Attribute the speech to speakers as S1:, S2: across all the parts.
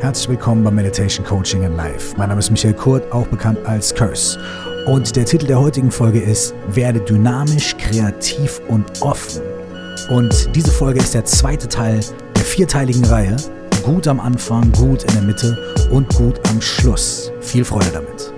S1: Herzlich willkommen bei Meditation Coaching in Life. Mein Name ist Michael Kurt, auch bekannt als Curse. Und der Titel der heutigen Folge ist Werde dynamisch, kreativ und offen. Und diese Folge ist der zweite Teil der vierteiligen Reihe. Gut am Anfang, gut in der Mitte und gut am Schluss. Viel Freude damit.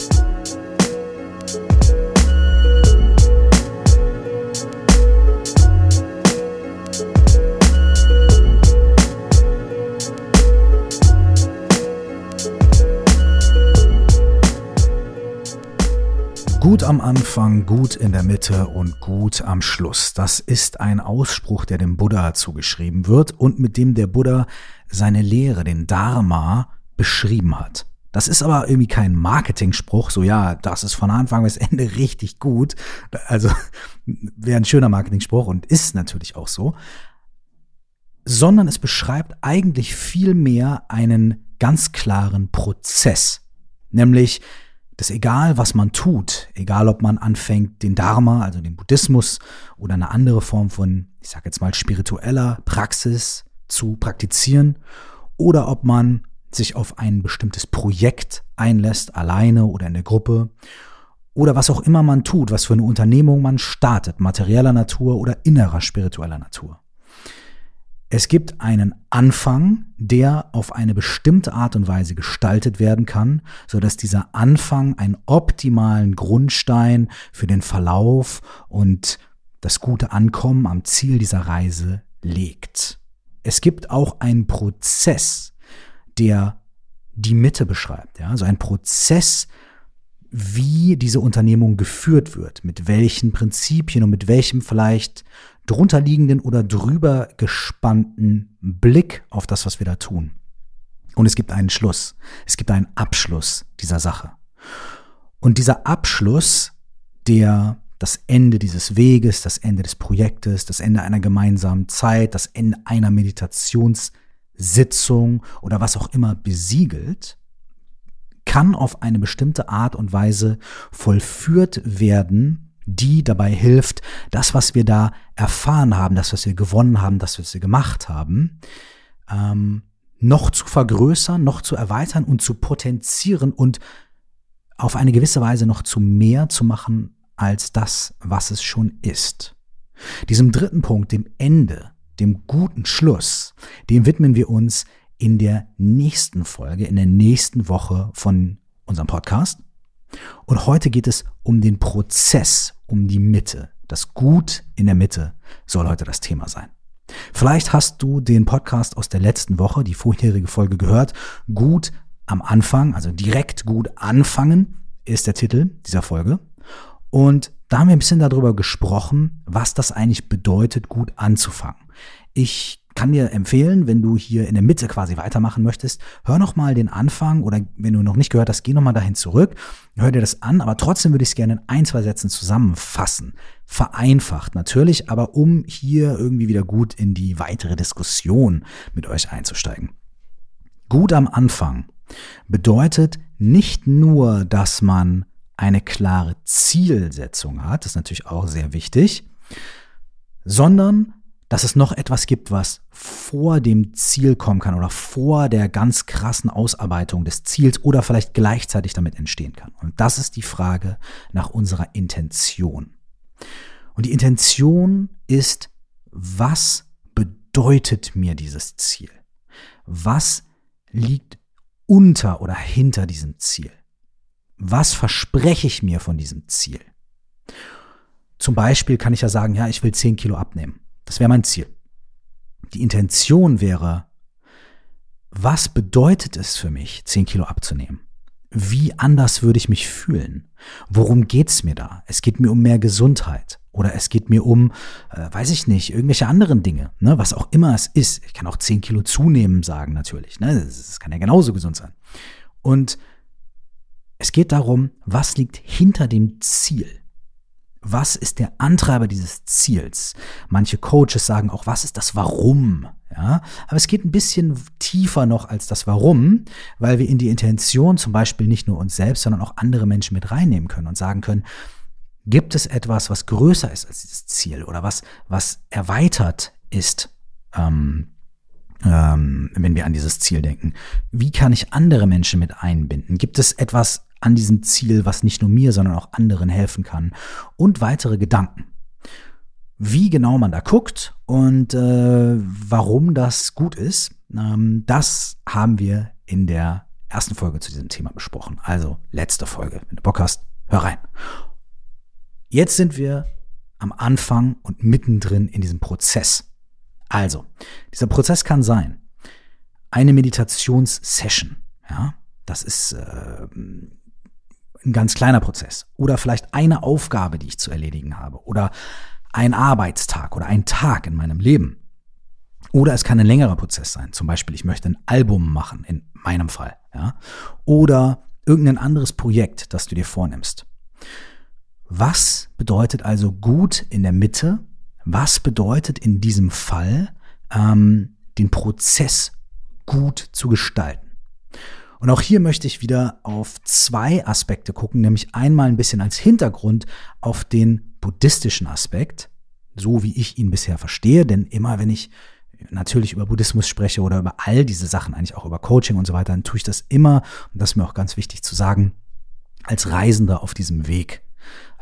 S1: Gut am Anfang, gut in der Mitte und gut am Schluss. Das ist ein Ausspruch, der dem Buddha zugeschrieben wird und mit dem der Buddha seine Lehre, den Dharma, beschrieben hat. Das ist aber irgendwie kein Marketingspruch, so ja, das ist von Anfang bis Ende richtig gut. Also wäre ein schöner Marketingspruch und ist natürlich auch so. Sondern es beschreibt eigentlich viel mehr einen ganz klaren Prozess. Nämlich, dass egal was man tut, egal ob man anfängt, den Dharma, also den Buddhismus oder eine andere Form von, ich sage jetzt mal, spiritueller Praxis zu praktizieren, oder ob man sich auf ein bestimmtes Projekt einlässt, alleine oder in der Gruppe, oder was auch immer man tut, was für eine Unternehmung man startet, materieller Natur oder innerer spiritueller Natur. Es gibt einen Anfang, der auf eine bestimmte Art und Weise gestaltet werden kann, so dass dieser Anfang einen optimalen Grundstein für den Verlauf und das gute Ankommen am Ziel dieser Reise legt. Es gibt auch einen Prozess, der die Mitte beschreibt, ja, also ein Prozess, wie diese Unternehmung geführt wird, mit welchen Prinzipien und mit welchem vielleicht drunterliegenden oder drüber gespannten Blick auf das, was wir da tun. Und es gibt einen Schluss. Es gibt einen Abschluss dieser Sache. Und dieser Abschluss, der das Ende dieses Weges, das Ende des Projektes, das Ende einer gemeinsamen Zeit, das Ende einer Meditationssitzung oder was auch immer besiegelt, kann auf eine bestimmte Art und Weise vollführt werden, die dabei hilft, das, was wir da erfahren haben, das, was wir gewonnen haben, das, was wir gemacht haben, ähm, noch zu vergrößern, noch zu erweitern und zu potenzieren und auf eine gewisse Weise noch zu mehr zu machen als das, was es schon ist. Diesem dritten Punkt, dem Ende, dem guten Schluss, dem widmen wir uns in der nächsten Folge, in der nächsten Woche von unserem Podcast. Und heute geht es um den Prozess, um die Mitte. Das Gut in der Mitte soll heute das Thema sein. Vielleicht hast du den Podcast aus der letzten Woche, die vorherige Folge gehört. Gut am Anfang, also direkt gut anfangen, ist der Titel dieser Folge. Und da haben wir ein bisschen darüber gesprochen, was das eigentlich bedeutet, gut anzufangen. Ich kann dir empfehlen, wenn du hier in der Mitte quasi weitermachen möchtest, hör noch mal den Anfang oder wenn du noch nicht gehört hast, geh noch mal dahin zurück, hör dir das an, aber trotzdem würde ich es gerne in ein, zwei Sätzen zusammenfassen. Vereinfacht natürlich, aber um hier irgendwie wieder gut in die weitere Diskussion mit euch einzusteigen. Gut am Anfang bedeutet nicht nur, dass man eine klare Zielsetzung hat, das ist natürlich auch sehr wichtig, sondern dass es noch etwas gibt, was vor dem Ziel kommen kann oder vor der ganz krassen Ausarbeitung des Ziels oder vielleicht gleichzeitig damit entstehen kann. Und das ist die Frage nach unserer Intention. Und die Intention ist, was bedeutet mir dieses Ziel? Was liegt unter oder hinter diesem Ziel? Was verspreche ich mir von diesem Ziel? Zum Beispiel kann ich ja sagen, ja, ich will 10 Kilo abnehmen. Das wäre mein Ziel. Die Intention wäre, was bedeutet es für mich, 10 Kilo abzunehmen? Wie anders würde ich mich fühlen? Worum geht's mir da? Es geht mir um mehr Gesundheit oder es geht mir um, äh, weiß ich nicht, irgendwelche anderen Dinge, ne? was auch immer es ist. Ich kann auch 10 Kilo zunehmen sagen natürlich. Ne? Das, das kann ja genauso gesund sein. Und es geht darum, was liegt hinter dem Ziel? Was ist der Antreiber dieses Ziels? Manche Coaches sagen auch, was ist das Warum? Ja, aber es geht ein bisschen tiefer noch als das Warum, weil wir in die Intention zum Beispiel nicht nur uns selbst, sondern auch andere Menschen mit reinnehmen können und sagen können, gibt es etwas, was größer ist als dieses Ziel oder was, was erweitert ist ähm, ähm, wenn wir an dieses Ziel denken? Wie kann ich andere Menschen mit einbinden? Gibt es etwas an diesem Ziel, was nicht nur mir, sondern auch anderen helfen kann? Und weitere Gedanken. Wie genau man da guckt und äh, warum das gut ist, ähm, das haben wir in der ersten Folge zu diesem Thema besprochen. Also letzte Folge. Wenn du Bock hast, hör rein. Jetzt sind wir am Anfang und mittendrin in diesem Prozess. Also, dieser Prozess kann sein, eine Meditationssession, ja, das ist äh, ein ganz kleiner Prozess. Oder vielleicht eine Aufgabe, die ich zu erledigen habe. Oder ein Arbeitstag oder ein Tag in meinem Leben. Oder es kann ein längerer Prozess sein. Zum Beispiel, ich möchte ein Album machen, in meinem Fall. Ja? Oder irgendein anderes Projekt, das du dir vornimmst. Was bedeutet also gut in der Mitte? Was bedeutet in diesem Fall, ähm, den Prozess gut zu gestalten? Und auch hier möchte ich wieder auf zwei Aspekte gucken, nämlich einmal ein bisschen als Hintergrund auf den buddhistischen Aspekt, so wie ich ihn bisher verstehe, denn immer wenn ich natürlich über Buddhismus spreche oder über all diese Sachen, eigentlich auch über Coaching und so weiter, dann tue ich das immer, und das ist mir auch ganz wichtig zu sagen, als Reisender auf diesem Weg.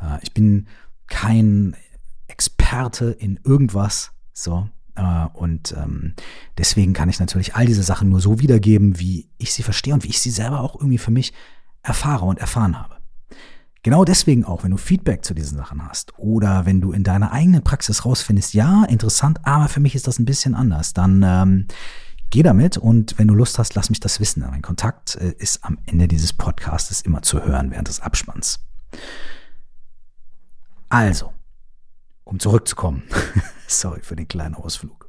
S1: Äh, ich bin kein Experte in irgendwas, so. Äh, und ähm, deswegen kann ich natürlich all diese Sachen nur so wiedergeben, wie ich sie verstehe und wie ich sie selber auch irgendwie für mich erfahre und erfahren habe. Genau deswegen auch, wenn du Feedback zu diesen Sachen hast oder wenn du in deiner eigenen Praxis rausfindest, ja, interessant, aber für mich ist das ein bisschen anders, dann ähm, geh damit und wenn du Lust hast, lass mich das wissen. Mein Kontakt äh, ist am Ende dieses Podcasts immer zu hören während des Abspanns. Also, um zurückzukommen, sorry für den kleinen Ausflug.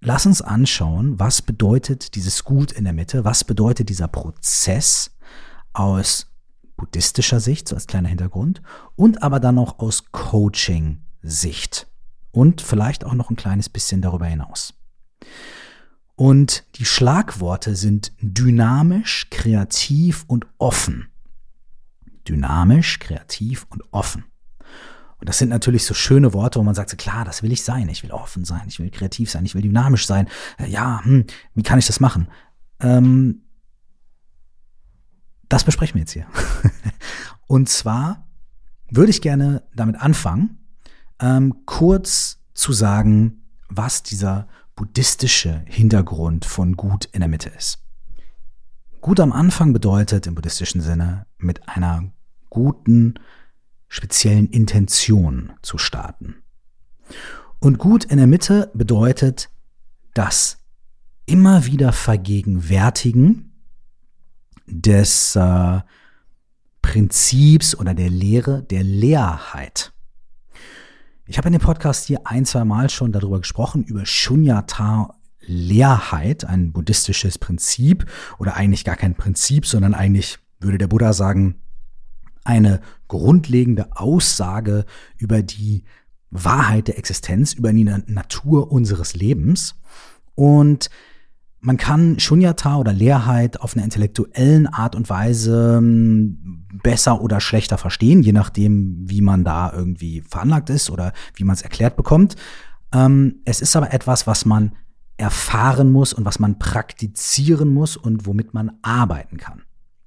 S1: Lass uns anschauen, was bedeutet dieses Gut in der Mitte, was bedeutet dieser Prozess aus buddhistischer Sicht, so als kleiner Hintergrund, und aber dann auch aus Coaching-Sicht und vielleicht auch noch ein kleines bisschen darüber hinaus. Und die Schlagworte sind dynamisch, kreativ und offen. Dynamisch, kreativ und offen. Und das sind natürlich so schöne Worte, wo man sagt, so, klar, das will ich sein. Ich will offen sein, ich will kreativ sein, ich will dynamisch sein. Äh, ja, hm, wie kann ich das machen? Ähm, das besprechen wir jetzt hier. Und zwar würde ich gerne damit anfangen, ähm, kurz zu sagen, was dieser buddhistische Hintergrund von Gut in der Mitte ist. Gut am Anfang bedeutet im buddhistischen Sinne mit einer guten, speziellen Intention zu starten. Und Gut in der Mitte bedeutet das immer wieder vergegenwärtigen des äh, Prinzips oder der Lehre der Leerheit. Ich habe in dem Podcast hier ein, zwei Mal schon darüber gesprochen, über Shunyata Leerheit, ein buddhistisches Prinzip oder eigentlich gar kein Prinzip, sondern eigentlich würde der Buddha sagen, eine grundlegende Aussage über die Wahrheit der Existenz, über die Natur unseres Lebens. Und man kann Shunyata oder Leerheit auf einer intellektuellen Art und Weise ähm, besser oder schlechter verstehen, je nachdem, wie man da irgendwie veranlagt ist oder wie man es erklärt bekommt. Ähm, es ist aber etwas, was man erfahren muss und was man praktizieren muss und womit man arbeiten kann.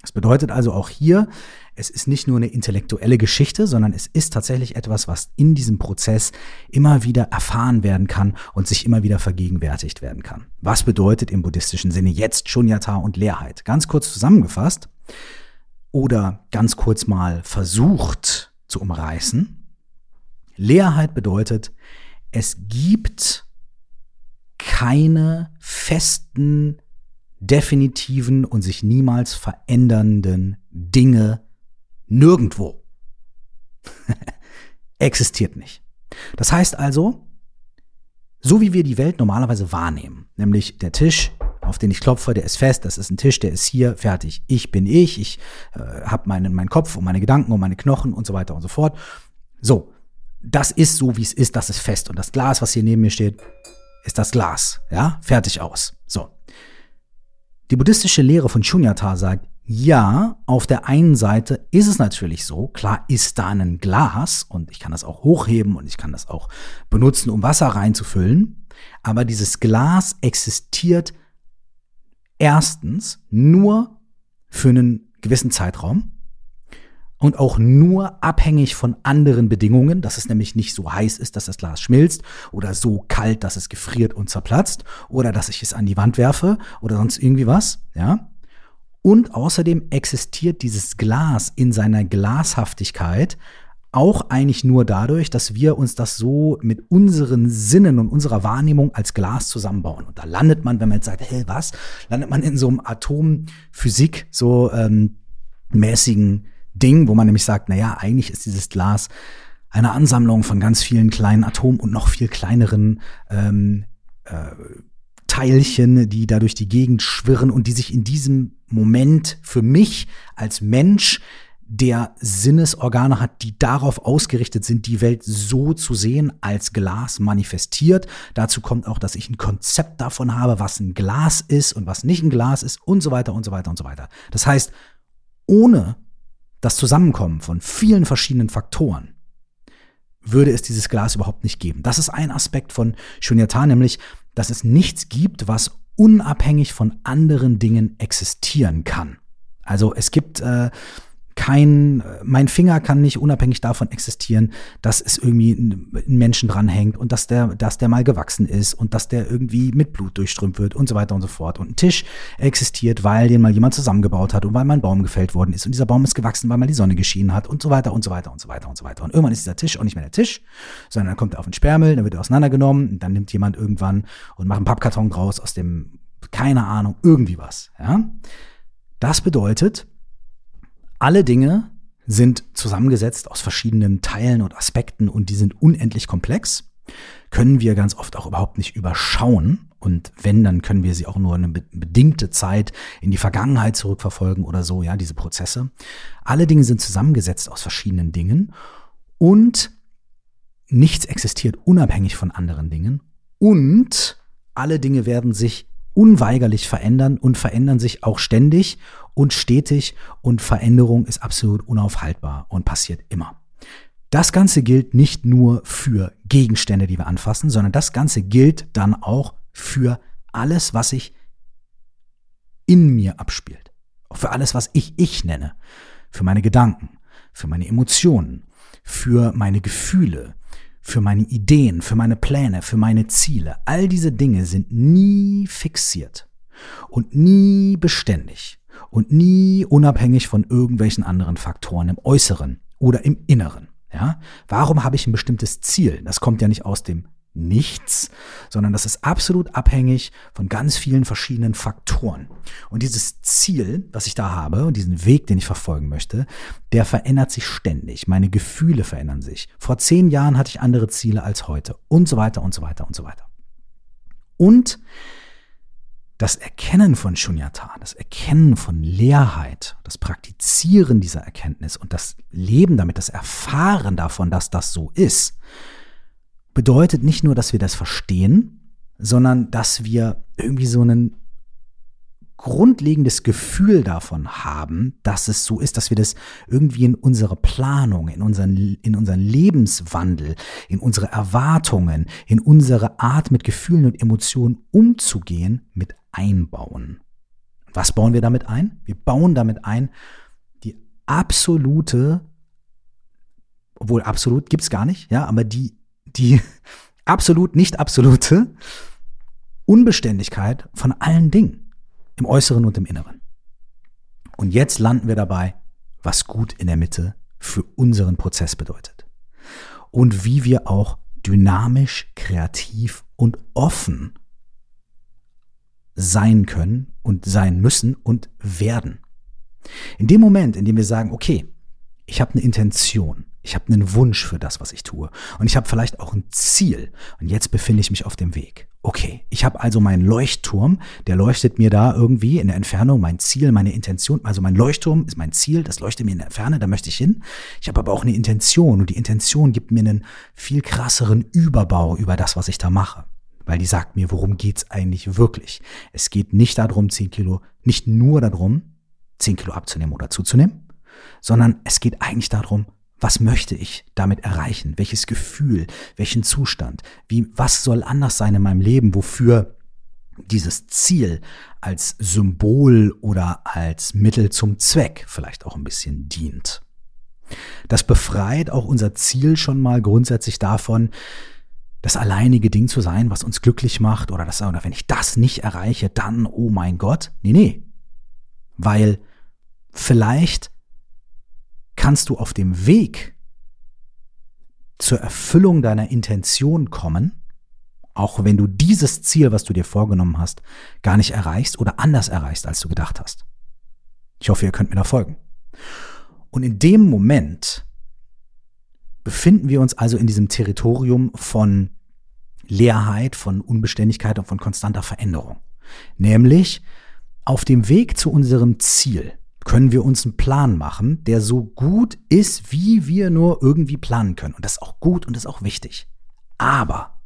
S1: Das bedeutet also auch hier, es ist nicht nur eine intellektuelle Geschichte, sondern es ist tatsächlich etwas, was in diesem Prozess immer wieder erfahren werden kann und sich immer wieder vergegenwärtigt werden kann. Was bedeutet im buddhistischen Sinne jetzt Shunyata und Leerheit? Ganz kurz zusammengefasst oder ganz kurz mal versucht zu umreißen. Leerheit bedeutet, es gibt keine festen definitiven und sich niemals verändernden Dinge nirgendwo. Existiert nicht. Das heißt also, so wie wir die Welt normalerweise wahrnehmen, nämlich der Tisch, auf den ich klopfe, der ist fest, das ist ein Tisch, der ist hier, fertig. Ich bin ich, ich äh, habe meinen, meinen Kopf und meine Gedanken und meine Knochen und so weiter und so fort. So, das ist so, wie es ist, das ist fest. Und das Glas, was hier neben mir steht, ist das Glas. Ja, fertig aus. So. Die buddhistische Lehre von Shunyata sagt, ja, auf der einen Seite ist es natürlich so, klar ist da ein Glas und ich kann das auch hochheben und ich kann das auch benutzen, um Wasser reinzufüllen. Aber dieses Glas existiert erstens nur für einen gewissen Zeitraum und auch nur abhängig von anderen Bedingungen, dass es nämlich nicht so heiß ist, dass das Glas schmilzt oder so kalt, dass es gefriert und zerplatzt oder dass ich es an die Wand werfe oder sonst irgendwie was, ja. Und außerdem existiert dieses Glas in seiner Glashaftigkeit auch eigentlich nur dadurch, dass wir uns das so mit unseren Sinnen und unserer Wahrnehmung als Glas zusammenbauen. Und da landet man, wenn man jetzt sagt, hey, was, landet man in so einem Atomphysik, so ähm, mäßigen Ding, wo man nämlich sagt, na ja, eigentlich ist dieses Glas eine Ansammlung von ganz vielen kleinen Atomen und noch viel kleineren ähm, äh, Teilchen, die da durch die Gegend schwirren und die sich in diesem Moment für mich als Mensch der Sinnesorgane hat, die darauf ausgerichtet sind, die Welt so zu sehen, als Glas manifestiert. Dazu kommt auch, dass ich ein Konzept davon habe, was ein Glas ist und was nicht ein Glas ist und so weiter und so weiter und so weiter. Das heißt, ohne das Zusammenkommen von vielen verschiedenen Faktoren würde es dieses Glas überhaupt nicht geben. Das ist ein Aspekt von Shunyata, nämlich, dass es nichts gibt, was unabhängig von anderen Dingen existieren kann. Also es gibt äh, kein, mein Finger kann nicht unabhängig davon existieren, dass es irgendwie ein Menschen dranhängt und dass der, dass der mal gewachsen ist und dass der irgendwie mit Blut durchströmt wird und so weiter und so fort. Und ein Tisch existiert, weil den mal jemand zusammengebaut hat und weil mal ein Baum gefällt worden ist und dieser Baum ist gewachsen, weil mal die Sonne geschienen hat und so weiter und so weiter und so weiter und so weiter. Und irgendwann ist dieser Tisch auch nicht mehr der Tisch, sondern dann kommt er auf den Sperrmüll, dann wird er auseinandergenommen, dann nimmt jemand irgendwann und macht einen Pappkarton draus aus dem, keine Ahnung, irgendwie was, ja. Das bedeutet, alle Dinge sind zusammengesetzt aus verschiedenen Teilen und Aspekten und die sind unendlich komplex, können wir ganz oft auch überhaupt nicht überschauen. Und wenn, dann können wir sie auch nur eine bedingte Zeit in die Vergangenheit zurückverfolgen oder so, ja, diese Prozesse. Alle Dinge sind zusammengesetzt aus verschiedenen Dingen und nichts existiert unabhängig von anderen Dingen und alle Dinge werden sich unweigerlich verändern und verändern sich auch ständig und stetig und Veränderung ist absolut unaufhaltbar und passiert immer. Das Ganze gilt nicht nur für Gegenstände, die wir anfassen, sondern das Ganze gilt dann auch für alles, was sich in mir abspielt. Für alles, was ich ich nenne. Für meine Gedanken, für meine Emotionen, für meine Gefühle, für meine Ideen, für meine Pläne, für meine Ziele. All diese Dinge sind nie fixiert und nie beständig und nie unabhängig von irgendwelchen anderen Faktoren im Äußeren oder im Inneren. Ja? Warum habe ich ein bestimmtes Ziel? Das kommt ja nicht aus dem Nichts, sondern das ist absolut abhängig von ganz vielen verschiedenen Faktoren. Und dieses Ziel, was ich da habe und diesen Weg, den ich verfolgen möchte, der verändert sich ständig. Meine Gefühle verändern sich. Vor zehn Jahren hatte ich andere Ziele als heute und so weiter und so weiter und so weiter. Und das Erkennen von Shunyata, das Erkennen von Leerheit, das Praktizieren dieser Erkenntnis und das Leben damit, das Erfahren davon, dass das so ist, bedeutet nicht nur, dass wir das verstehen, sondern dass wir irgendwie so ein grundlegendes Gefühl davon haben, dass es so ist, dass wir das irgendwie in unsere Planung, in unseren, in unseren Lebenswandel, in unsere Erwartungen, in unsere Art mit Gefühlen und Emotionen umzugehen, mit einbauen. Was bauen wir damit ein? Wir bauen damit ein die absolute, obwohl absolut gibt's gar nicht, ja, aber die, die absolut nicht absolute Unbeständigkeit von allen Dingen im Äußeren und im Inneren. Und jetzt landen wir dabei, was gut in der Mitte für unseren Prozess bedeutet. Und wie wir auch dynamisch, kreativ und offen sein können und sein müssen und werden. In dem Moment, in dem wir sagen, okay, ich habe eine Intention, ich habe einen Wunsch für das, was ich tue und ich habe vielleicht auch ein Ziel und jetzt befinde ich mich auf dem Weg. Okay, ich habe also meinen Leuchtturm, der leuchtet mir da irgendwie in der Entfernung, mein Ziel, meine Intention, also mein Leuchtturm ist mein Ziel, das leuchtet mir in der Ferne, da möchte ich hin. Ich habe aber auch eine Intention und die Intention gibt mir einen viel krasseren Überbau über das, was ich da mache weil die sagt mir, worum geht's eigentlich wirklich. Es geht nicht darum, 10 Kilo, nicht nur darum, 10 Kilo abzunehmen oder zuzunehmen, sondern es geht eigentlich darum, Was möchte ich damit erreichen? Welches Gefühl? Welchen Zustand? Wie, was soll anders sein in meinem Leben? Wofür dieses Ziel als Symbol oder als Mittel zum Zweck vielleicht auch ein bisschen dient. Das befreit auch unser Ziel schon mal grundsätzlich davon, das alleinige Ding zu sein, was uns glücklich macht oder das, oder wenn ich das nicht erreiche, dann, oh mein Gott. Nee, nee. Weil vielleicht kannst du auf dem Weg zur Erfüllung deiner Intention kommen, auch wenn du dieses Ziel, was du dir vorgenommen hast, gar nicht erreichst oder anders erreichst, als du gedacht hast. Ich hoffe, ihr könnt mir da folgen. Und in dem Moment befinden wir uns also in diesem Territorium von Leerheit, von Unbeständigkeit und von konstanter Veränderung. Nämlich auf dem Weg zu unserem Ziel können wir uns einen Plan machen, der so gut ist, wie wir nur irgendwie planen können. Und das ist auch gut und das ist auch wichtig. Aber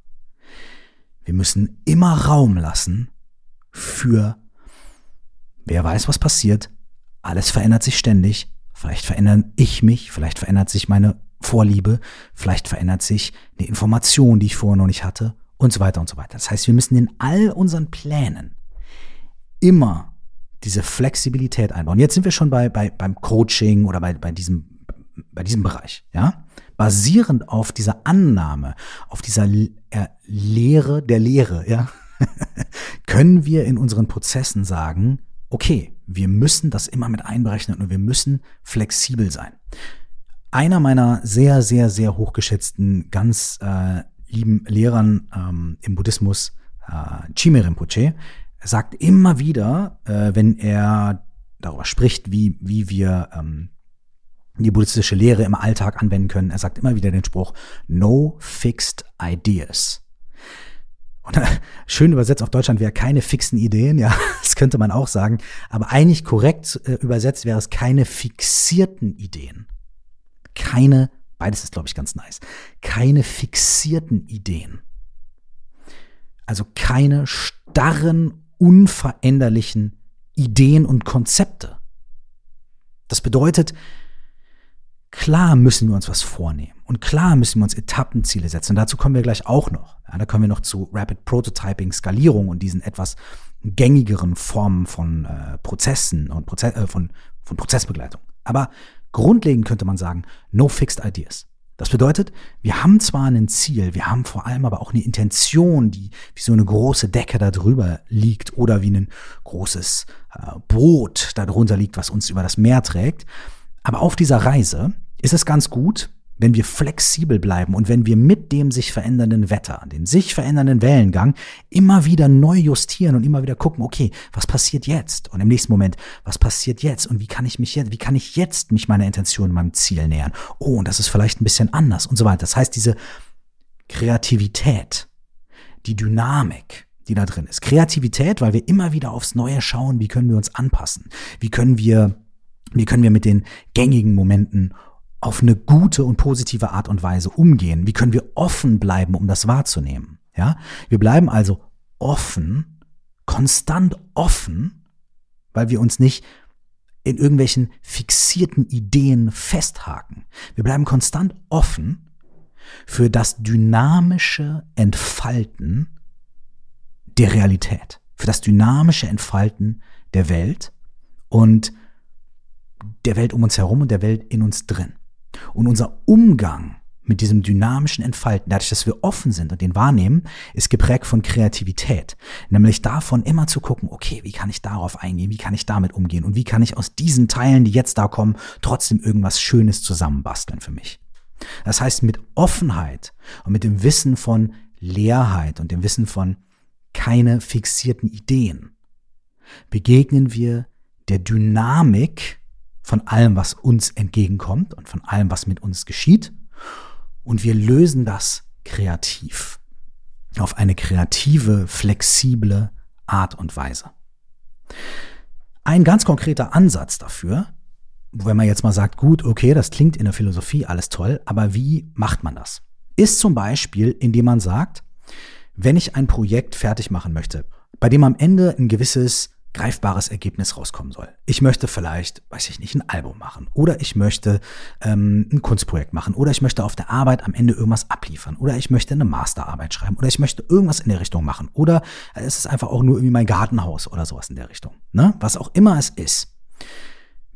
S1: wir müssen immer Raum lassen für, wer weiß, was passiert. Alles verändert sich ständig. Vielleicht verändere ich mich, vielleicht verändert sich meine Vorliebe, vielleicht verändert sich eine Information, die ich vorher noch nicht hatte und so weiter und so weiter. Das heißt, wir müssen in all unseren Plänen immer diese Flexibilität einbauen. Jetzt sind wir schon bei, bei beim Coaching oder bei, bei diesem bei diesem Bereich, ja? Basierend auf dieser Annahme, auf dieser äh, Lehre der Lehre, ja, können wir in unseren Prozessen sagen, okay, wir müssen das immer mit einberechnen und wir müssen flexibel sein. Einer meiner sehr, sehr, sehr hochgeschätzten, ganz äh, lieben Lehrern ähm, im Buddhismus, äh, Chime Rinpoche, sagt immer wieder, äh, wenn er darüber spricht, wie, wie wir ähm, die buddhistische Lehre im Alltag anwenden können, er sagt immer wieder den Spruch, no fixed ideas. Und äh, schön übersetzt auf Deutschland wäre keine fixen Ideen, ja, das könnte man auch sagen. Aber eigentlich korrekt äh, übersetzt wäre es keine fixierten Ideen keine, beides ist, glaube ich, ganz nice, keine fixierten Ideen. Also keine starren, unveränderlichen Ideen und Konzepte. Das bedeutet, klar müssen wir uns was vornehmen und klar müssen wir uns Etappenziele setzen. Und dazu kommen wir gleich auch noch. Ja, da kommen wir noch zu Rapid Prototyping, Skalierung und diesen etwas gängigeren Formen von äh, Prozessen und Proze äh, von, von Prozessbegleitung. Aber Grundlegend könnte man sagen, no fixed ideas. Das bedeutet, wir haben zwar ein Ziel, wir haben vor allem aber auch eine Intention, die wie so eine große Decke da drüber liegt oder wie ein großes äh, Boot da drunter liegt, was uns über das Meer trägt. Aber auf dieser Reise ist es ganz gut, wenn wir flexibel bleiben und wenn wir mit dem sich verändernden Wetter, dem sich verändernden Wellengang immer wieder neu justieren und immer wieder gucken, okay, was passiert jetzt? Und im nächsten Moment, was passiert jetzt? Und wie kann ich mich jetzt, wie kann ich jetzt mich meiner Intention, meinem Ziel nähern? Oh, und das ist vielleicht ein bisschen anders und so weiter. Das heißt, diese Kreativität, die Dynamik, die da drin ist. Kreativität, weil wir immer wieder aufs Neue schauen, wie können wir uns anpassen? Wie können wir, wie können wir mit den gängigen Momenten auf eine gute und positive Art und Weise umgehen? Wie können wir offen bleiben, um das wahrzunehmen? Ja, wir bleiben also offen, konstant offen, weil wir uns nicht in irgendwelchen fixierten Ideen festhaken. Wir bleiben konstant offen für das dynamische Entfalten der Realität, für das dynamische Entfalten der Welt und der Welt um uns herum und der Welt in uns drin. Und unser Umgang mit diesem dynamischen Entfalten, dadurch, dass wir offen sind und den wahrnehmen, ist geprägt von Kreativität. Nämlich davon immer zu gucken, okay, wie kann ich darauf eingehen, wie kann ich damit umgehen und wie kann ich aus diesen Teilen, die jetzt da kommen, trotzdem irgendwas Schönes zusammenbasteln für mich. Das heißt, mit Offenheit und mit dem Wissen von Leerheit und dem Wissen von keine fixierten Ideen begegnen wir der Dynamik von allem, was uns entgegenkommt und von allem, was mit uns geschieht. Und wir lösen das kreativ. Auf eine kreative, flexible Art und Weise. Ein ganz konkreter Ansatz dafür, wenn man jetzt mal sagt, gut, okay, das klingt in der Philosophie alles toll, aber wie macht man das? Ist zum Beispiel, indem man sagt, wenn ich ein Projekt fertig machen möchte, bei dem am Ende ein gewisses greifbares Ergebnis rauskommen soll. Ich möchte vielleicht, weiß ich nicht, ein Album machen oder ich möchte ähm, ein Kunstprojekt machen oder ich möchte auf der Arbeit am Ende irgendwas abliefern oder ich möchte eine Masterarbeit schreiben oder ich möchte irgendwas in der Richtung machen oder es ist einfach auch nur irgendwie mein Gartenhaus oder sowas in der Richtung. Ne? Was auch immer es ist.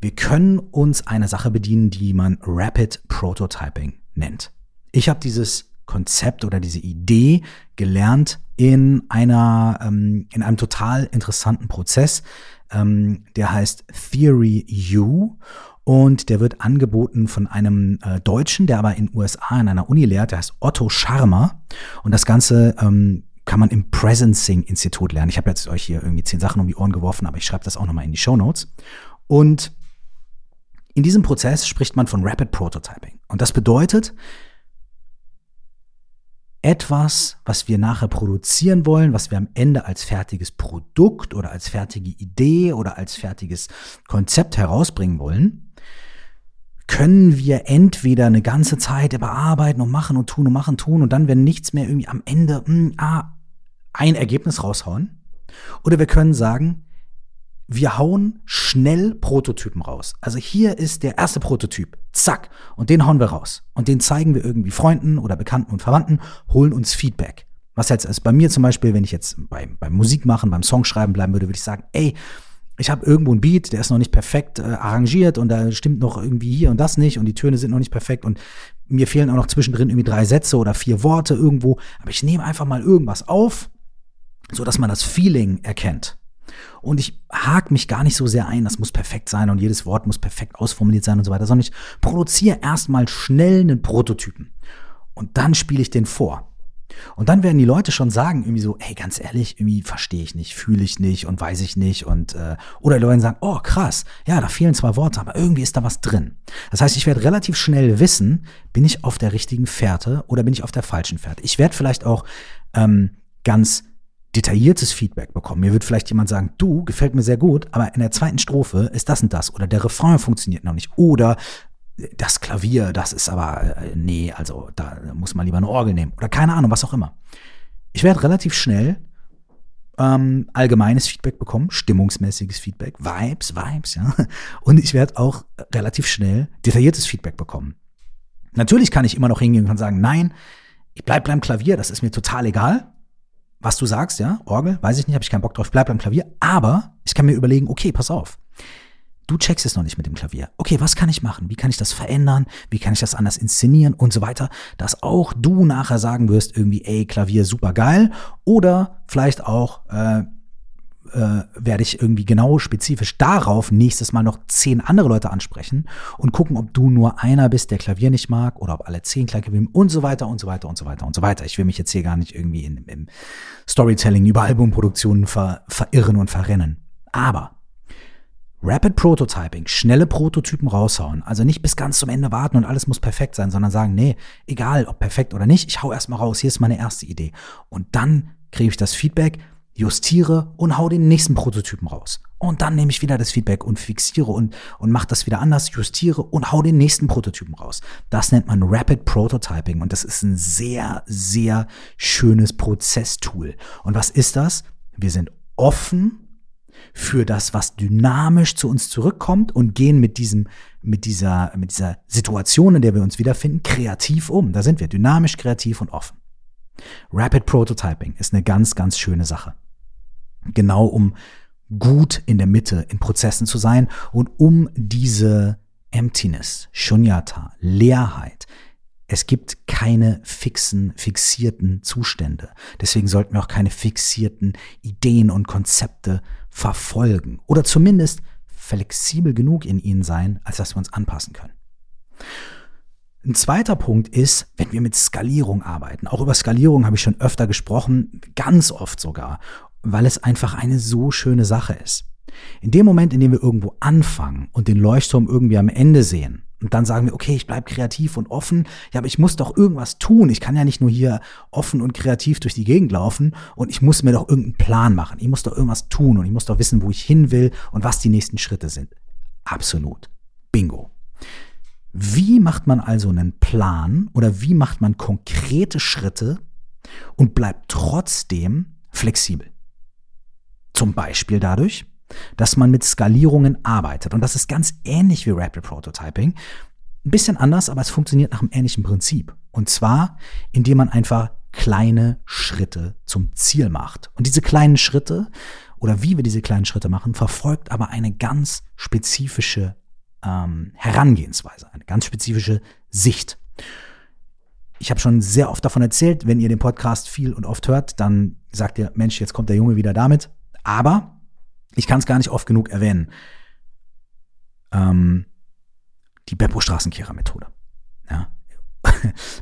S1: Wir können uns einer Sache bedienen, die man Rapid Prototyping nennt. Ich habe dieses Konzept oder diese Idee gelernt in einer ähm, in einem total interessanten Prozess, ähm, der heißt Theory U und der wird angeboten von einem äh, Deutschen, der aber in USA in einer Uni lehrt, der heißt Otto Scharmer und das Ganze ähm, kann man im Presencing Institut lernen. Ich habe jetzt euch hier irgendwie zehn Sachen um die Ohren geworfen, aber ich schreibe das auch nochmal in die Show Notes. Und in diesem Prozess spricht man von Rapid Prototyping. Und das bedeutet, etwas, was wir nachher produzieren wollen, was wir am Ende als fertiges Produkt oder als fertige Idee oder als fertiges Konzept herausbringen wollen, können wir entweder eine ganze Zeit bearbeiten und machen und tun und machen, tun und dann, wenn nichts mehr irgendwie am Ende mh, hm, ah, ein Ergebnis raushauen. Oder wir können sagen, wir hauen schnell Prototypen raus. Also hier ist der erste Prototyp. Zack. Und den hauen wir raus. Und den zeigen wir irgendwie Freunden oder Bekannten und Verwandten, holen uns Feedback. Was jetzt ist bei mir zum Beispiel, wenn ich jetzt beim, beim Musik machen, beim Songschreiben bleiben würde, würde ich sagen, ey, ich habe irgendwo ein Beat, der ist noch nicht perfekt äh, arrangiert und da stimmt noch irgendwie hier und das nicht und die Töne sind noch nicht perfekt und mir fehlen auch noch zwischendrin irgendwie drei Sätze oder vier Worte irgendwo. Aber ich nehme einfach mal irgendwas auf, so dass man das Feeling erkennt. Und ich hake mich gar nicht so sehr ein, das muss perfekt sein und jedes Wort muss perfekt ausformuliert sein und so weiter, sondern ich produziere erstmal schnell einen Prototypen. Und dann spiele ich den vor. Und dann werden die Leute schon sagen, irgendwie so, hey, ganz ehrlich, irgendwie verstehe ich nicht, fühle ich nicht und weiß ich nicht. Und äh, oder die Leute sagen, oh krass, ja, da fehlen zwei Worte, aber irgendwie ist da was drin. Das heißt, ich werde relativ schnell wissen, bin ich auf der richtigen Fährte oder bin ich auf der falschen Fährte. Ich werde vielleicht auch ähm, ganz detailliertes Feedback bekommen. Mir wird vielleicht jemand sagen, du, gefällt mir sehr gut, aber in der zweiten Strophe ist das und das oder der Refrain funktioniert noch nicht oder das Klavier, das ist aber, äh, nee, also da muss man lieber eine Orgel nehmen oder keine Ahnung, was auch immer. Ich werde relativ schnell ähm, allgemeines Feedback bekommen, stimmungsmäßiges Feedback, Vibes, Vibes, ja. Und ich werde auch relativ schnell detailliertes Feedback bekommen. Natürlich kann ich immer noch hingehen und sagen, nein, ich bleib beim Klavier, das ist mir total egal was du sagst, ja, Orgel, weiß ich nicht, habe ich keinen Bock drauf, bleib beim Klavier, aber ich kann mir überlegen, okay, pass auf. Du checkst es noch nicht mit dem Klavier. Okay, was kann ich machen? Wie kann ich das verändern? Wie kann ich das anders inszenieren und so weiter, dass auch du nachher sagen wirst, irgendwie, ey, Klavier super geil oder vielleicht auch, äh, äh, werde ich irgendwie genau spezifisch darauf nächstes Mal noch zehn andere Leute ansprechen und gucken, ob du nur einer bist, der Klavier nicht mag oder ob alle zehn Klavier mögen und so weiter und so weiter und so weiter und so weiter. Ich will mich jetzt hier gar nicht irgendwie in, im Storytelling über Albumproduktionen ver, verirren und verrennen. Aber Rapid Prototyping, schnelle Prototypen raushauen. Also nicht bis ganz zum Ende warten und alles muss perfekt sein, sondern sagen, nee, egal ob perfekt oder nicht, ich hau erstmal raus, hier ist meine erste Idee. Und dann kriege ich das Feedback, justiere und hau den nächsten Prototypen raus. Und dann nehme ich wieder das Feedback und fixiere und, und mache das wieder anders, justiere und hau den nächsten Prototypen raus. Das nennt man Rapid Prototyping und das ist ein sehr, sehr schönes Prozesstool. Und was ist das? Wir sind offen für das, was dynamisch zu uns zurückkommt und gehen mit diesem, mit dieser, mit dieser Situation, in der wir uns wiederfinden, kreativ um. Da sind wir dynamisch, kreativ und offen. Rapid Prototyping ist eine ganz, ganz schöne Sache genau um gut in der Mitte in Prozessen zu sein und um diese Emptiness, Shunyata, Leerheit. Es gibt keine fixen, fixierten Zustände. Deswegen sollten wir auch keine fixierten Ideen und Konzepte verfolgen oder zumindest flexibel genug in ihnen sein, als dass wir uns anpassen können. Ein zweiter Punkt ist, wenn wir mit Skalierung arbeiten. Auch über Skalierung habe ich schon öfter gesprochen, ganz oft sogar weil es einfach eine so schöne Sache ist. In dem Moment, in dem wir irgendwo anfangen und den Leuchtturm irgendwie am Ende sehen, und dann sagen wir, okay, ich bleibe kreativ und offen. Ja, aber ich muss doch irgendwas tun. Ich kann ja nicht nur hier offen und kreativ durch die Gegend laufen und ich muss mir doch irgendeinen Plan machen. Ich muss doch irgendwas tun und ich muss doch wissen, wo ich hin will und was die nächsten Schritte sind. Absolut. Bingo. Wie macht man also einen Plan oder wie macht man konkrete Schritte und bleibt trotzdem flexibel? Zum Beispiel dadurch, dass man mit Skalierungen arbeitet. Und das ist ganz ähnlich wie Rapid Prototyping. Ein bisschen anders, aber es funktioniert nach einem ähnlichen Prinzip. Und zwar, indem man einfach kleine Schritte zum Ziel macht. Und diese kleinen Schritte oder wie wir diese kleinen Schritte machen, verfolgt aber eine ganz spezifische ähm, Herangehensweise, eine ganz spezifische Sicht. Ich habe schon sehr oft davon erzählt, wenn ihr den Podcast viel und oft hört, dann sagt ihr, Mensch, jetzt kommt der Junge wieder damit. Aber ich kann es gar nicht oft genug erwähnen. Ähm, die Beppo-Straßenkehrer-Methode. Ja.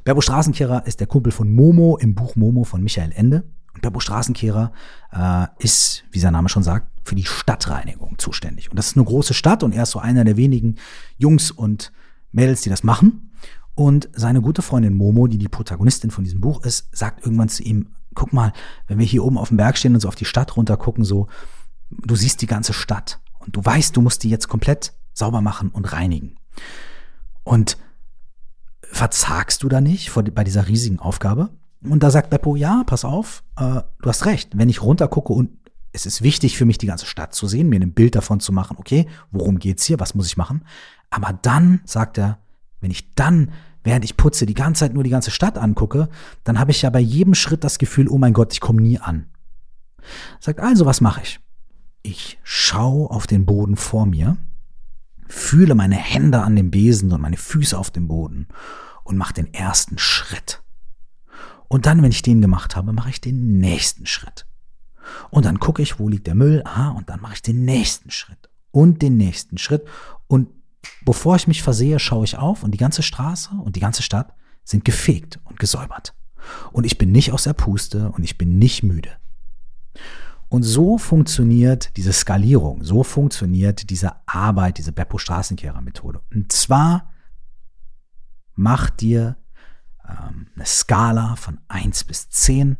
S1: Beppo Straßenkehrer ist der Kumpel von Momo im Buch Momo von Michael Ende. Und Beppo Straßenkehrer äh, ist, wie sein Name schon sagt, für die Stadtreinigung zuständig. Und das ist eine große Stadt und er ist so einer der wenigen Jungs und Mädels, die das machen. Und seine gute Freundin Momo, die die Protagonistin von diesem Buch ist, sagt irgendwann zu ihm, guck mal, wenn wir hier oben auf dem Berg stehen und so auf die Stadt runter gucken, so, du siehst die ganze Stadt und du weißt, du musst die jetzt komplett sauber machen und reinigen. Und verzagst du da nicht vor, bei dieser riesigen Aufgabe? Und da sagt Beppo, ja, pass auf, äh, du hast recht. Wenn ich runtergucke und es ist wichtig für mich, die ganze Stadt zu sehen, mir ein Bild davon zu machen, okay, worum geht's hier, was muss ich machen? Aber dann, sagt er, wenn ich dann, während ich putze, die ganze Zeit nur die ganze Stadt angucke, dann habe ich ja bei jedem Schritt das Gefühl, oh mein Gott, ich komme nie an. Sagt also, was mache ich? Ich schaue auf den Boden vor mir, fühle meine Hände an dem Besen und meine Füße auf dem Boden und mache den ersten Schritt. Und dann, wenn ich den gemacht habe, mache ich den nächsten Schritt. Und dann gucke ich, wo liegt der Müll, aha, und dann mache ich den nächsten Schritt und den nächsten Schritt. Und bevor ich mich versehe, schaue ich auf und die ganze Straße und die ganze Stadt sind gefegt und gesäubert. Und ich bin nicht aus der Puste und ich bin nicht müde. Und so funktioniert diese Skalierung, so funktioniert diese Arbeit, diese Beppo-Straßenkehrer-Methode. Und zwar macht dir ähm, eine Skala von eins bis zehn.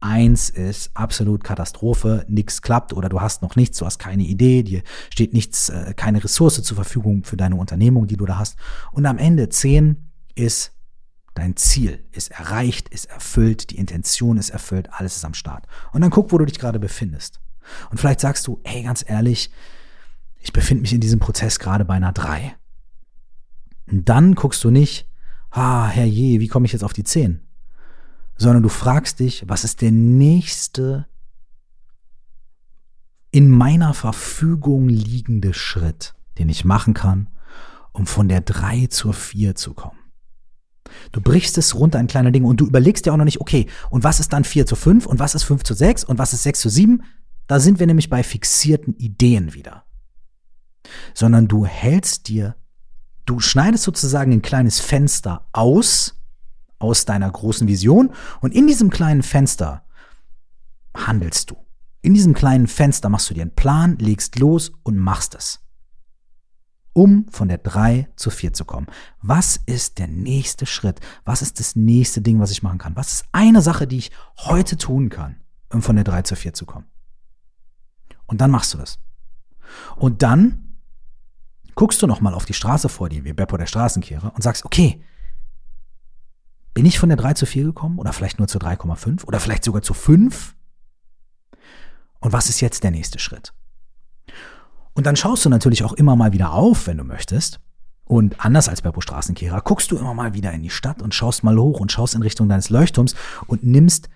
S1: Eins ist absolut Katastrophe, nichts klappt oder du hast noch nichts, du hast keine Idee, dir steht nichts, äh, keine Ressource zur Verfügung für deine Unternehmung, die du da hast. Und am Ende zehn ist Dein Ziel ist erreicht, ist erfüllt, die Intention ist erfüllt, alles ist am Start. Und dann guck, wo du dich gerade befindest. Und vielleicht sagst du, hey, ganz ehrlich, ich befinde mich in diesem Prozess gerade bei einer 3. Und dann guckst du nicht, ah, herrje, wie komme ich jetzt auf die 10? Sondern du fragst dich, was ist der nächste in meiner Verfügung liegende Schritt, den ich machen kann, um von der 3 zur 4 zu kommen. Du brichst es runter in kleine Dinge und du überlegst dir auch noch nicht, okay, und was ist dann 4 zu 5 und was ist 5 zu 6 und was ist 6 zu 7? Da sind wir nämlich bei fixierten Ideen wieder. Sondern du hältst dir, du schneidest sozusagen ein kleines Fenster aus, aus deiner großen Vision und in diesem kleinen Fenster handelst du. In diesem kleinen Fenster machst du dir einen Plan, legst los und machst es um von der 3 zur 4 zu kommen. Was ist der nächste Schritt? Was ist das nächste Ding, was ich machen kann? Was ist eine Sache, die ich heute tun kann, um von der 3 zur 4 zu kommen? Und dann machst du das. Und dann guckst du nochmal auf die Straße vor dir, wie Beppo der Straßenkehrer, und sagst, okay, bin ich von der 3 zu 4 gekommen oder vielleicht nur zu 3,5 oder vielleicht sogar zu 5? Und was ist jetzt der nächste Schritt? Und dann schaust du natürlich auch immer mal wieder auf, wenn du möchtest. Und anders als Beppo Straßenkehrer guckst du immer mal wieder in die Stadt und schaust mal hoch und schaust in Richtung deines Leuchtturms und nimmst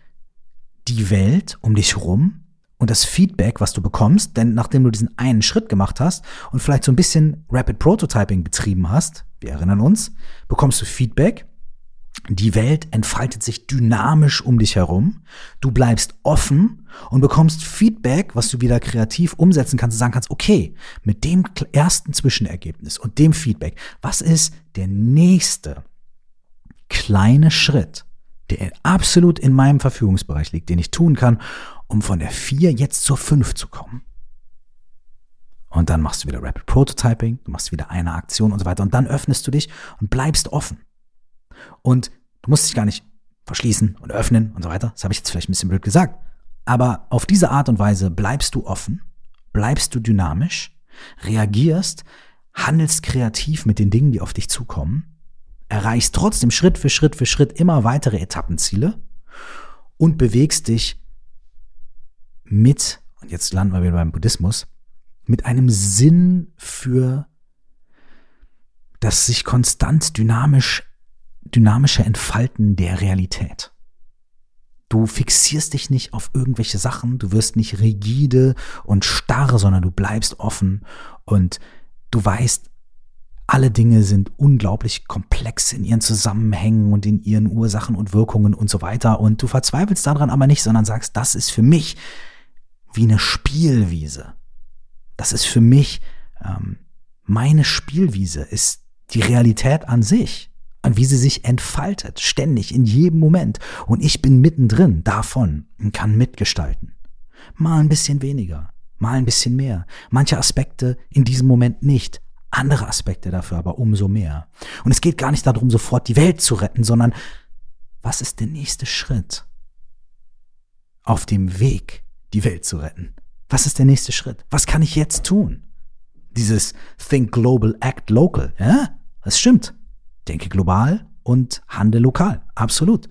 S1: die Welt um dich rum und das Feedback, was du bekommst, denn nachdem du diesen einen Schritt gemacht hast und vielleicht so ein bisschen Rapid Prototyping betrieben hast, wir erinnern uns, bekommst du Feedback die Welt entfaltet sich dynamisch um dich herum. Du bleibst offen und bekommst Feedback, was du wieder kreativ umsetzen kannst und sagen kannst, okay, mit dem ersten Zwischenergebnis und dem Feedback, was ist der nächste kleine Schritt, der absolut in meinem Verfügungsbereich liegt, den ich tun kann, um von der 4 jetzt zur 5 zu kommen. Und dann machst du wieder Rapid Prototyping, du machst wieder eine Aktion und so weiter und dann öffnest du dich und bleibst offen. Und du musst dich gar nicht verschließen und öffnen und so weiter. Das habe ich jetzt vielleicht ein bisschen blöd gesagt. Aber auf diese Art und Weise bleibst du offen, bleibst du dynamisch, reagierst, handelst kreativ mit den Dingen, die auf dich zukommen, erreichst trotzdem Schritt für Schritt für Schritt immer weitere Etappenziele und bewegst dich mit, und jetzt landen wir wieder beim Buddhismus, mit einem Sinn für das sich konstant dynamisch, dynamische Entfalten der Realität. Du fixierst dich nicht auf irgendwelche Sachen, du wirst nicht rigide und starr, sondern du bleibst offen und du weißt, alle Dinge sind unglaublich komplex in ihren Zusammenhängen und in ihren Ursachen und Wirkungen und so weiter. Und du verzweifelst daran aber nicht, sondern sagst, das ist für mich wie eine Spielwiese. Das ist für mich ähm, meine Spielwiese, ist die Realität an sich und wie sie sich entfaltet, ständig, in jedem Moment. Und ich bin mittendrin davon und kann mitgestalten. Mal ein bisschen weniger, mal ein bisschen mehr. Manche Aspekte in diesem Moment nicht, andere Aspekte dafür aber umso mehr. Und es geht gar nicht darum, sofort die Welt zu retten, sondern was ist der nächste Schritt auf dem Weg, die Welt zu retten? Was ist der nächste Schritt? Was kann ich jetzt tun? Dieses Think Global, Act Local, ja? Das stimmt. Denke global und handle lokal. Absolut.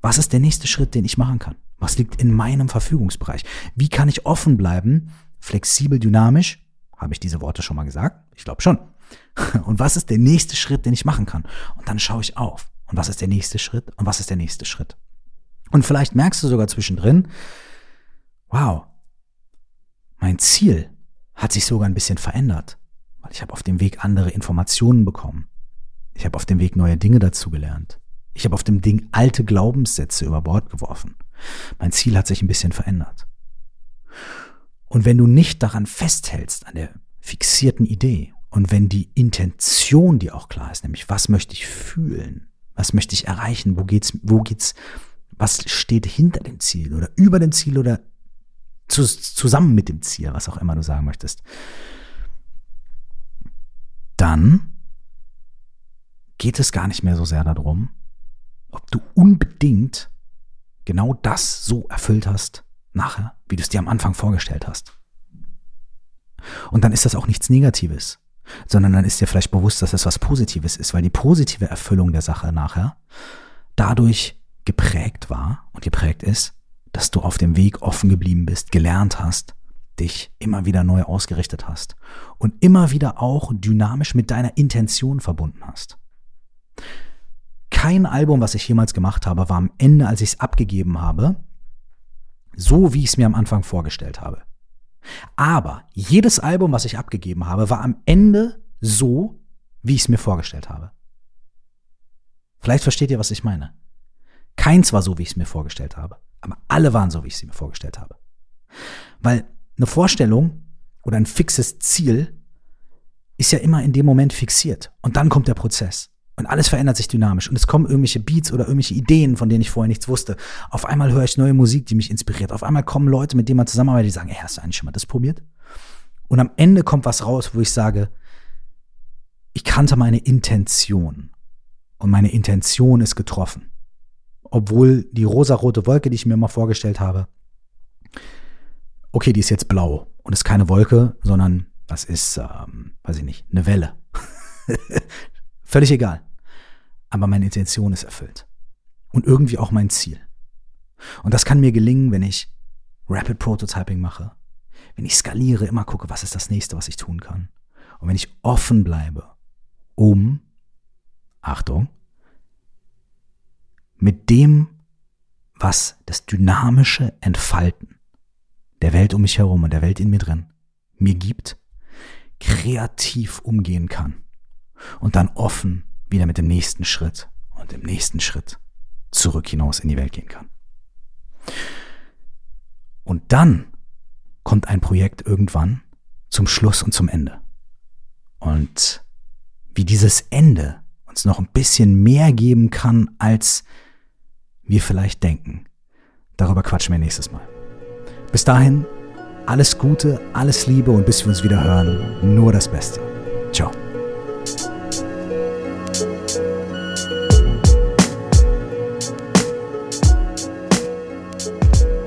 S1: Was ist der nächste Schritt, den ich machen kann? Was liegt in meinem Verfügungsbereich? Wie kann ich offen bleiben, flexibel, dynamisch? Habe ich diese Worte schon mal gesagt? Ich glaube schon. Und was ist der nächste Schritt, den ich machen kann? Und dann schaue ich auf. Und was ist der nächste Schritt? Und was ist der nächste Schritt? Und vielleicht merkst du sogar zwischendrin, wow, mein Ziel hat sich sogar ein bisschen verändert, weil ich habe auf dem Weg andere Informationen bekommen. Ich habe auf dem Weg neue Dinge dazugelernt. Ich habe auf dem Ding alte Glaubenssätze über Bord geworfen. Mein Ziel hat sich ein bisschen verändert. Und wenn du nicht daran festhältst, an der fixierten Idee, und wenn die Intention dir auch klar ist, nämlich was möchte ich fühlen, was möchte ich erreichen, wo geht's, wo geht's, was steht hinter dem Ziel oder über dem Ziel oder zu, zusammen mit dem Ziel, was auch immer du sagen möchtest, dann geht es gar nicht mehr so sehr darum, ob du unbedingt genau das so erfüllt hast nachher, wie du es dir am Anfang vorgestellt hast. Und dann ist das auch nichts Negatives, sondern dann ist dir vielleicht bewusst, dass es was Positives ist, weil die positive Erfüllung der Sache nachher dadurch geprägt war und geprägt ist, dass du auf dem Weg offen geblieben bist, gelernt hast, dich immer wieder neu ausgerichtet hast und immer wieder auch dynamisch mit deiner Intention verbunden hast. Kein Album, was ich jemals gemacht habe, war am Ende, als ich es abgegeben habe, so wie ich es mir am Anfang vorgestellt habe. Aber jedes Album, was ich abgegeben habe, war am Ende so, wie ich es mir vorgestellt habe. Vielleicht versteht ihr, was ich meine. Keins war so, wie ich es mir vorgestellt habe. Aber alle waren so, wie ich sie mir vorgestellt habe. Weil eine Vorstellung oder ein fixes Ziel ist ja immer in dem Moment fixiert. Und dann kommt der Prozess. Und alles verändert sich dynamisch. Und es kommen irgendwelche Beats oder irgendwelche Ideen, von denen ich vorher nichts wusste. Auf einmal höre ich neue Musik, die mich inspiriert. Auf einmal kommen Leute, mit denen man zusammenarbeitet, die sagen, ey, hast du eigentlich schon mal das probiert? Und am Ende kommt was raus, wo ich sage, ich kannte meine Intention. Und meine Intention ist getroffen. Obwohl die rosarote Wolke, die ich mir mal vorgestellt habe, okay, die ist jetzt blau und ist keine Wolke, sondern das ist, ähm, weiß ich nicht, eine Welle. Völlig egal. Aber meine Intention ist erfüllt. Und irgendwie auch mein Ziel. Und das kann mir gelingen, wenn ich Rapid Prototyping mache, wenn ich skaliere, immer gucke, was ist das nächste, was ich tun kann. Und wenn ich offen bleibe, um, Achtung, mit dem, was das dynamische Entfalten der Welt um mich herum und der Welt in mir drin mir gibt, kreativ umgehen kann und dann offen wieder mit dem nächsten Schritt und dem nächsten Schritt zurück hinaus in die Welt gehen kann. Und dann kommt ein Projekt irgendwann zum Schluss und zum Ende. Und wie dieses Ende uns noch ein bisschen mehr geben kann, als wir vielleicht denken, darüber quatschen wir nächstes Mal. Bis dahin, alles Gute, alles Liebe und bis wir uns wieder hören, nur das Beste. Ciao.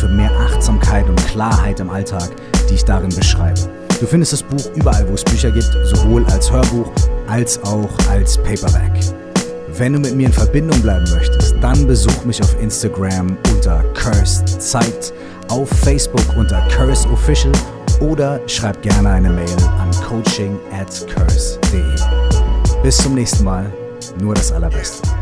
S1: für mehr Achtsamkeit und Klarheit im Alltag, die ich darin beschreibe. Du findest das Buch überall, wo es Bücher gibt, sowohl als Hörbuch als auch als Paperback. Wenn du mit mir in Verbindung bleiben möchtest, dann besuch mich auf Instagram unter Cursed Zeit, auf Facebook unter Curse Official oder schreib gerne eine Mail an coaching at curse.de. Bis zum nächsten Mal, nur das Allerbeste.